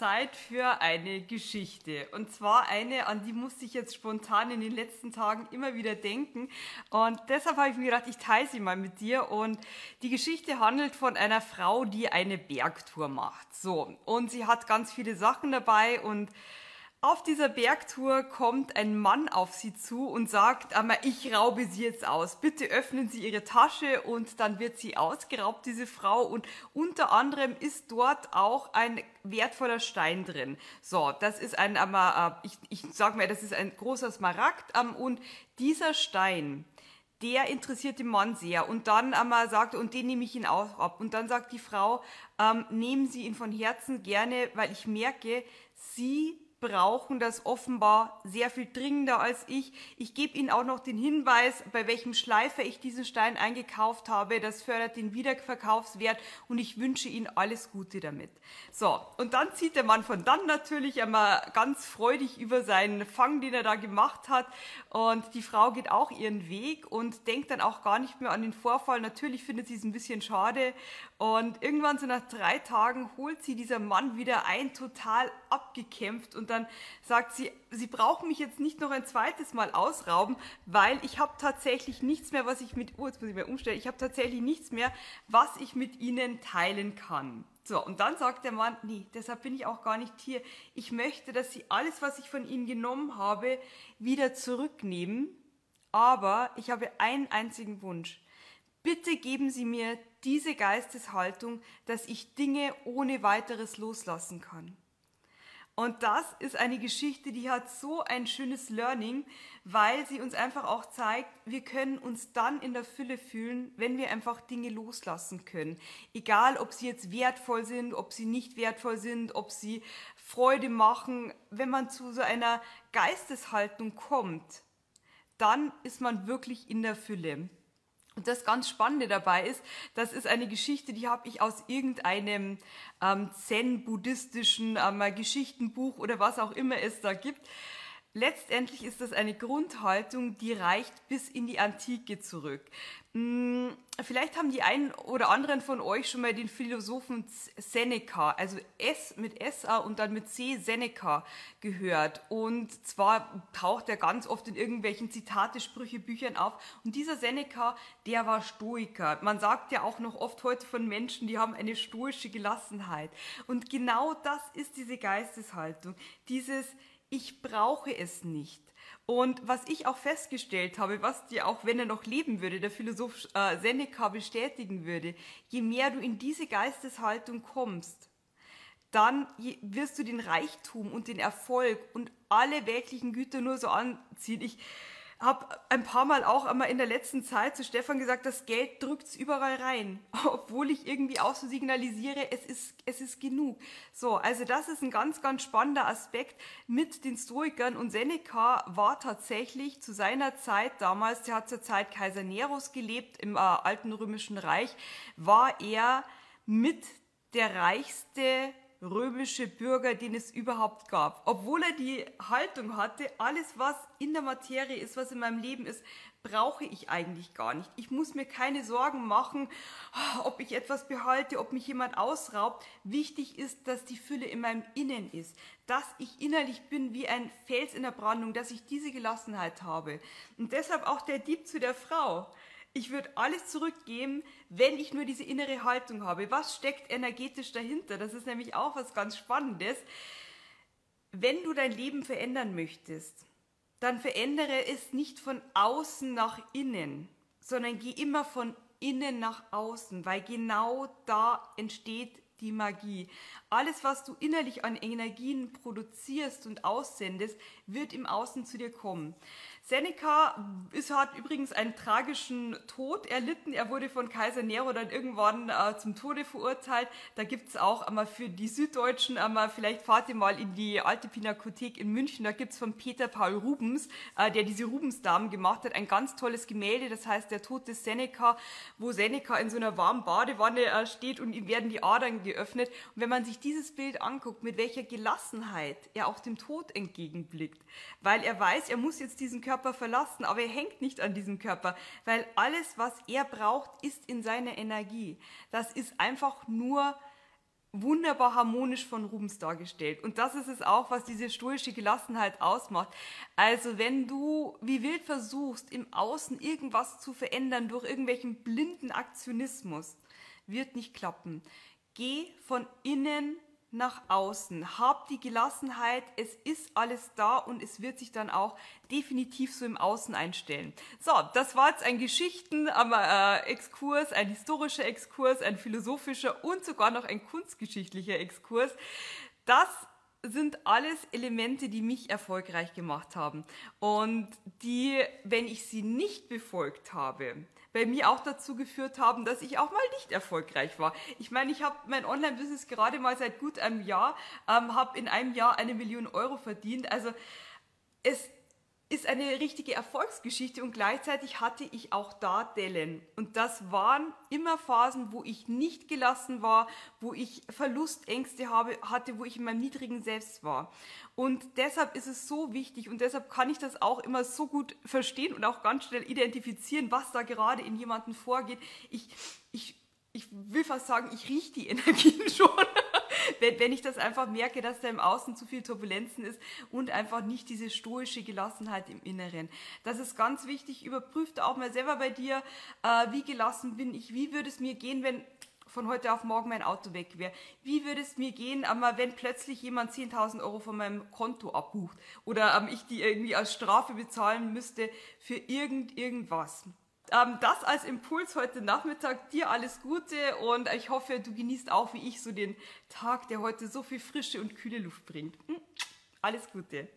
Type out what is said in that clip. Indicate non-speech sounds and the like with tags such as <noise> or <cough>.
Zeit für eine Geschichte. Und zwar eine, an die musste ich jetzt spontan in den letzten Tagen immer wieder denken. Und deshalb habe ich mir gedacht, ich teile sie mal mit dir. Und die Geschichte handelt von einer Frau, die eine Bergtour macht. So. Und sie hat ganz viele Sachen dabei und auf dieser Bergtour kommt ein Mann auf sie zu und sagt, ich raube sie jetzt aus. Bitte öffnen Sie Ihre Tasche und dann wird sie ausgeraubt, diese Frau. Und unter anderem ist dort auch ein wertvoller Stein drin. So, das ist ein, äh, ich, ich sag mal, das ist ein großer Smaragd. Und dieser Stein, der interessiert den Mann sehr. Und dann einmal sagt, und den nehme ich ihn auch ab. Und dann sagt die Frau, ähm, nehmen Sie ihn von Herzen gerne, weil ich merke, Sie brauchen das offenbar sehr viel dringender als ich. Ich gebe Ihnen auch noch den Hinweis, bei welchem Schleifer ich diesen Stein eingekauft habe. Das fördert den Wiederverkaufswert und ich wünsche Ihnen alles Gute damit. So, und dann zieht der Mann von dann natürlich einmal ganz freudig über seinen Fang, den er da gemacht hat. Und die Frau geht auch ihren Weg und denkt dann auch gar nicht mehr an den Vorfall. Natürlich findet sie es ein bisschen schade. Und irgendwann so nach drei Tagen holt sie dieser Mann wieder ein, total abgekämpft und dann sagt sie, sie brauchen mich jetzt nicht noch ein zweites Mal ausrauben, weil ich habe tatsächlich nichts mehr, was ich mit, oh, jetzt muss ich mir umstellen, ich habe tatsächlich nichts mehr, was ich mit ihnen teilen kann. So, und dann sagt der Mann, nee, deshalb bin ich auch gar nicht hier. Ich möchte, dass Sie alles, was ich von Ihnen genommen habe, wieder zurücknehmen. Aber ich habe einen einzigen Wunsch. Bitte geben Sie mir diese Geisteshaltung, dass ich Dinge ohne weiteres loslassen kann. Und das ist eine Geschichte, die hat so ein schönes Learning, weil sie uns einfach auch zeigt, wir können uns dann in der Fülle fühlen, wenn wir einfach Dinge loslassen können. Egal, ob sie jetzt wertvoll sind, ob sie nicht wertvoll sind, ob sie Freude machen. Wenn man zu so einer Geisteshaltung kommt, dann ist man wirklich in der Fülle. Und das ganz Spannende dabei ist, das ist eine Geschichte, die habe ich aus irgendeinem ähm, Zen-buddhistischen ähm, Geschichtenbuch oder was auch immer es da gibt. Letztendlich ist das eine Grundhaltung, die reicht bis in die Antike zurück. Hm, vielleicht haben die einen oder anderen von euch schon mal den Philosophen Seneca, also S mit SA und dann mit C Seneca gehört. Und zwar taucht er ganz oft in irgendwelchen Zitate, Sprüche, Büchern auf. Und dieser Seneca, der war Stoiker. Man sagt ja auch noch oft heute von Menschen, die haben eine stoische Gelassenheit. Und genau das ist diese Geisteshaltung. Dieses ich brauche es nicht. Und was ich auch festgestellt habe, was dir auch, wenn er noch leben würde, der Philosoph äh, Seneca bestätigen würde, je mehr du in diese Geisteshaltung kommst, dann wirst du den Reichtum und den Erfolg und alle weltlichen Güter nur so anziehen. Ich habe ein paar Mal auch einmal in der letzten Zeit zu Stefan gesagt, das Geld drückt's überall rein, <laughs> obwohl ich irgendwie auch so signalisiere, es ist, es ist genug. So, also das ist ein ganz, ganz spannender Aspekt mit den Stoikern und Seneca war tatsächlich zu seiner Zeit damals, der hat zur Zeit Kaiser Neros gelebt im äh, alten römischen Reich, war er mit der reichste römische Bürger, den es überhaupt gab. Obwohl er die Haltung hatte, alles was in der Materie ist, was in meinem Leben ist, brauche ich eigentlich gar nicht. Ich muss mir keine Sorgen machen, ob ich etwas behalte, ob mich jemand ausraubt. Wichtig ist, dass die Fülle in meinem Innen ist, dass ich innerlich bin wie ein Fels in der Brandung, dass ich diese Gelassenheit habe. Und deshalb auch der Dieb zu der Frau. Ich würde alles zurückgeben, wenn ich nur diese innere Haltung habe. Was steckt energetisch dahinter? Das ist nämlich auch was ganz Spannendes. Wenn du dein Leben verändern möchtest, dann verändere es nicht von außen nach innen, sondern geh immer von innen nach außen, weil genau da entsteht die Magie. Alles, was du innerlich an Energien produzierst und aussendest, wird im Außen zu dir kommen. Seneca ist, hat übrigens einen tragischen Tod erlitten. Er wurde von Kaiser Nero dann irgendwann äh, zum Tode verurteilt. Da gibt es auch einmal für die Süddeutschen, einmal vielleicht fahrt ihr mal in die alte Pinakothek in München. Da gibt es von Peter Paul Rubens, äh, der diese Rubensdamen gemacht hat, ein ganz tolles Gemälde. Das heißt, der Tod des Seneca, wo Seneca in so einer warmen Badewanne äh, steht und ihm werden die Adern geöffnet. Und wenn man sich dieses Bild anguckt, mit welcher Gelassenheit er auch dem Tod entgegenblickt, weil er weiß, er muss jetzt diesen Körper verlassen, aber er hängt nicht an diesem Körper, weil alles, was er braucht, ist in seiner Energie. Das ist einfach nur wunderbar harmonisch von Rubens dargestellt. Und das ist es auch, was diese stoische Gelassenheit ausmacht. Also wenn du wie wild versuchst, im Außen irgendwas zu verändern durch irgendwelchen blinden Aktionismus, wird nicht klappen. Geh von innen nach außen. Hab die Gelassenheit, es ist alles da und es wird sich dann auch definitiv so im Außen einstellen. So, das war jetzt ein Geschichten-Exkurs, ein historischer Exkurs, ein philosophischer und sogar noch ein kunstgeschichtlicher Exkurs. Das sind alles Elemente, die mich erfolgreich gemacht haben und die, wenn ich sie nicht befolgt habe, bei mir auch dazu geführt haben, dass ich auch mal nicht erfolgreich war. Ich meine, ich habe mein Online-Business gerade mal seit gut einem Jahr, ähm, habe in einem Jahr eine Million Euro verdient. Also es ist eine richtige Erfolgsgeschichte und gleichzeitig hatte ich auch da Dellen. Und das waren immer Phasen, wo ich nicht gelassen war, wo ich Verlustängste habe, hatte, wo ich in meinem niedrigen Selbst war. Und deshalb ist es so wichtig und deshalb kann ich das auch immer so gut verstehen und auch ganz schnell identifizieren, was da gerade in jemandem vorgeht. Ich, ich, ich will fast sagen, ich rieche die <laughs> Energien schon wenn, wenn ich das einfach merke, dass da im Außen zu viel Turbulenzen ist und einfach nicht diese stoische Gelassenheit im Inneren. Das ist ganz wichtig. Überprüf da auch mal selber bei dir, äh, wie gelassen bin ich, wie würde es mir gehen, wenn von heute auf morgen mein Auto weg wäre. Wie würde es mir gehen, aber wenn plötzlich jemand 10.000 Euro von meinem Konto abbucht oder ähm, ich die irgendwie als Strafe bezahlen müsste für irgend irgendwas. Ähm, das als Impuls heute Nachmittag. Dir alles Gute und ich hoffe, du genießt auch wie ich so den Tag, der heute so viel frische und kühle Luft bringt. Hm? Alles Gute.